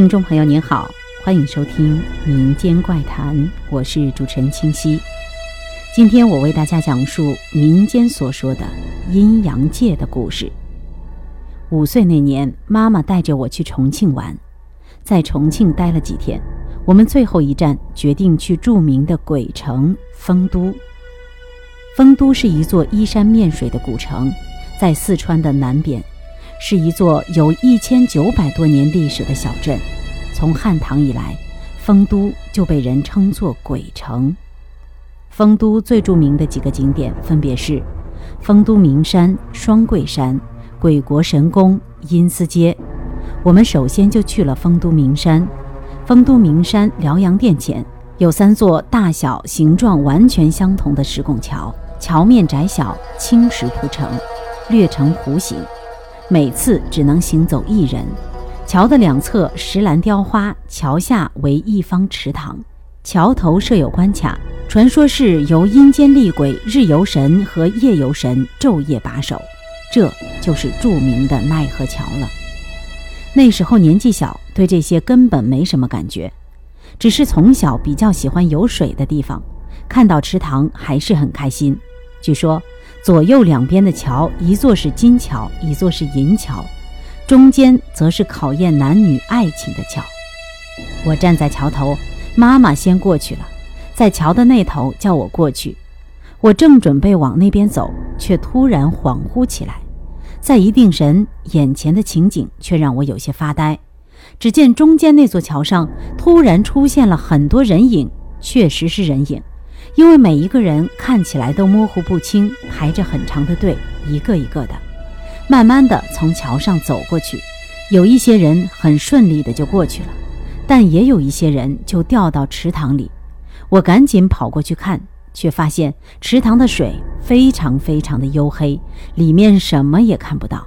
听众朋友您好，欢迎收听《民间怪谈》，我是主持人清溪。今天我为大家讲述民间所说的阴阳界的故事。五岁那年，妈妈带着我去重庆玩，在重庆待了几天，我们最后一站决定去著名的鬼城丰都。丰都是一座依山面水的古城，在四川的南边。是一座有一千九百多年历史的小镇，从汉唐以来，丰都就被人称作鬼城。丰都最著名的几个景点分别是丰都名山、双桂山、鬼国神宫、阴司街。我们首先就去了丰都名山。丰都名山辽阳殿前有三座大小、形状完全相同的石拱桥，桥面窄小，青石铺成，略呈弧形。每次只能行走一人。桥的两侧石栏雕花，桥下为一方池塘。桥头设有关卡，传说是由阴间厉鬼日游神和夜游神昼夜把守。这就是著名的奈何桥了。那时候年纪小，对这些根本没什么感觉，只是从小比较喜欢有水的地方，看到池塘还是很开心。据说。左右两边的桥，一座是金桥，一座是银桥，中间则是考验男女爱情的桥。我站在桥头，妈妈先过去了，在桥的那头叫我过去。我正准备往那边走，却突然恍惚起来，再一定神，眼前的情景却让我有些发呆。只见中间那座桥上突然出现了很多人影，确实是人影。因为每一个人看起来都模糊不清，排着很长的队，一个一个的，慢慢的从桥上走过去。有一些人很顺利的就过去了，但也有一些人就掉到池塘里。我赶紧跑过去看，却发现池塘的水非常非常的黝黑，里面什么也看不到。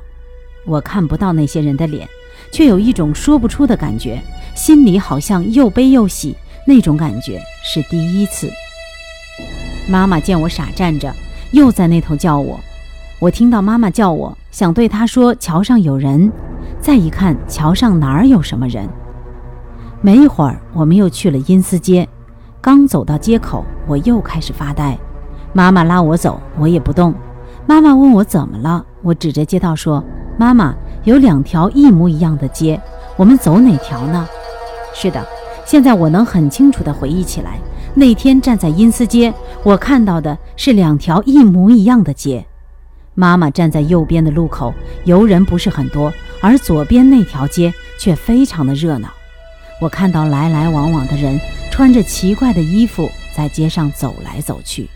我看不到那些人的脸，却有一种说不出的感觉，心里好像又悲又喜，那种感觉是第一次。妈妈见我傻站着，又在那头叫我。我听到妈妈叫我，想对她说桥上有人。再一看，桥上哪儿有什么人？没一会儿，我们又去了阴司街。刚走到街口，我又开始发呆。妈妈拉我走，我也不动。妈妈问我怎么了，我指着街道说：“妈妈，有两条一模一样的街，我们走哪条呢？”是的，现在我能很清楚地回忆起来。那天站在阴司街，我看到的是两条一模一样的街。妈妈站在右边的路口，游人不是很多，而左边那条街却非常的热闹。我看到来来往往的人，穿着奇怪的衣服，在街上走来走去。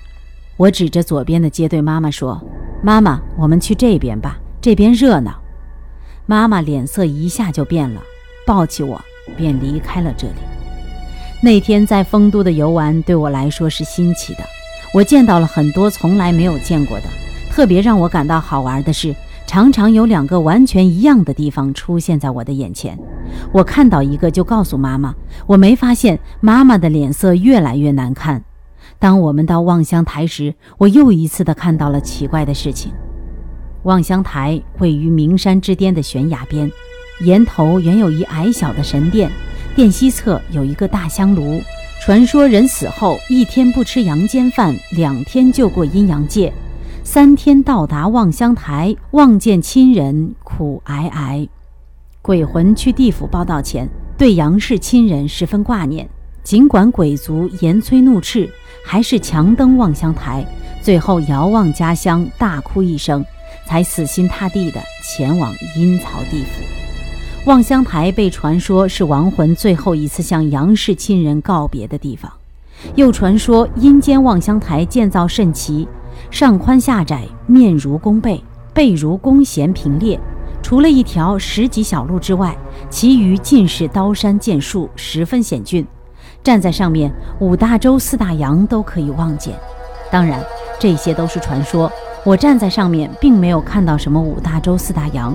我指着左边的街对妈妈说：“妈妈，我们去这边吧，这边热闹。”妈妈脸色一下就变了，抱起我便离开了这里。那天在丰都的游玩对我来说是新奇的，我见到了很多从来没有见过的。特别让我感到好玩的是，常常有两个完全一样的地方出现在我的眼前。我看到一个就告诉妈妈，我没发现妈妈的脸色越来越难看。当我们到望乡台时，我又一次的看到了奇怪的事情。望乡台位于名山之巅的悬崖边，岩头原有一矮小的神殿。殿西侧有一个大香炉，传说人死后一天不吃阳间饭，两天就过阴阳界，三天到达望乡台，望见亲人苦哀哀。鬼魂去地府报道前，对杨氏亲人十分挂念，尽管鬼族严催怒斥，还是强登望乡台，最后遥望家乡，大哭一声，才死心塌地地前往阴曹地府。望乡台被传说是亡魂最后一次向杨氏亲人告别的地方，又传说阴间望乡台建造甚奇，上宽下窄，面如弓背，背如弓弦平列。除了一条石级小路之外，其余尽是刀山剑树，十分险峻。站在上面，五大洲四大洋都可以望见。当然，这些都是传说。我站在上面，并没有看到什么五大洲四大洋。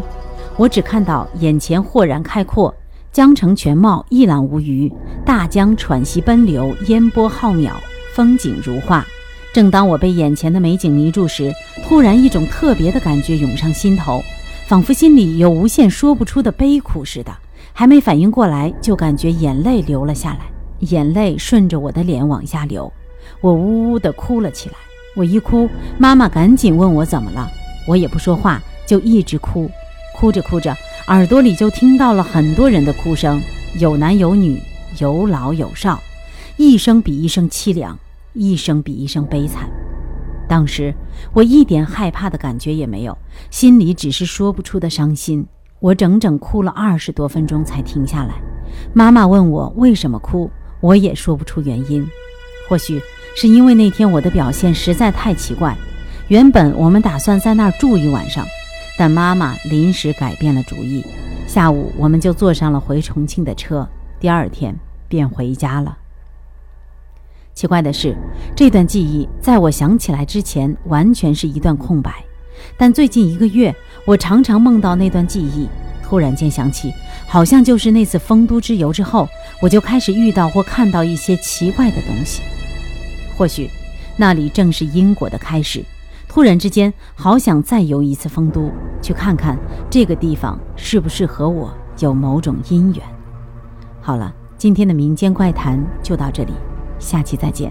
我只看到眼前豁然开阔，江城全貌一览无余，大江喘息奔流，烟波浩渺，风景如画。正当我被眼前的美景迷住时，突然一种特别的感觉涌上心头，仿佛心里有无限说不出的悲苦似的，还没反应过来，就感觉眼泪流了下来，眼泪顺着我的脸往下流，我呜呜地哭了起来。我一哭，妈妈赶紧问我怎么了，我也不说话，就一直哭。哭着哭着，耳朵里就听到了很多人的哭声，有男有女，有老有少，一声比一声凄凉，一声比一声悲惨。当时我一点害怕的感觉也没有，心里只是说不出的伤心。我整整哭了二十多分钟才停下来。妈妈问我为什么哭，我也说不出原因。或许是因为那天我的表现实在太奇怪。原本我们打算在那儿住一晚上，但妈妈临时改变了主意。下午我们就坐上了回重庆的车，第二天便回家了。奇怪的是，这段记忆在我想起来之前完全是一段空白，但最近一个月，我常常梦到那段记忆。突然间想起，好像就是那次丰都之游之后，我就开始遇到或看到一些奇怪的东西。或许，那里正是因果的开始。忽然之间，好想再游一次丰都，去看看这个地方是不是和我有某种姻缘。好了，今天的民间怪谈就到这里。下期再见。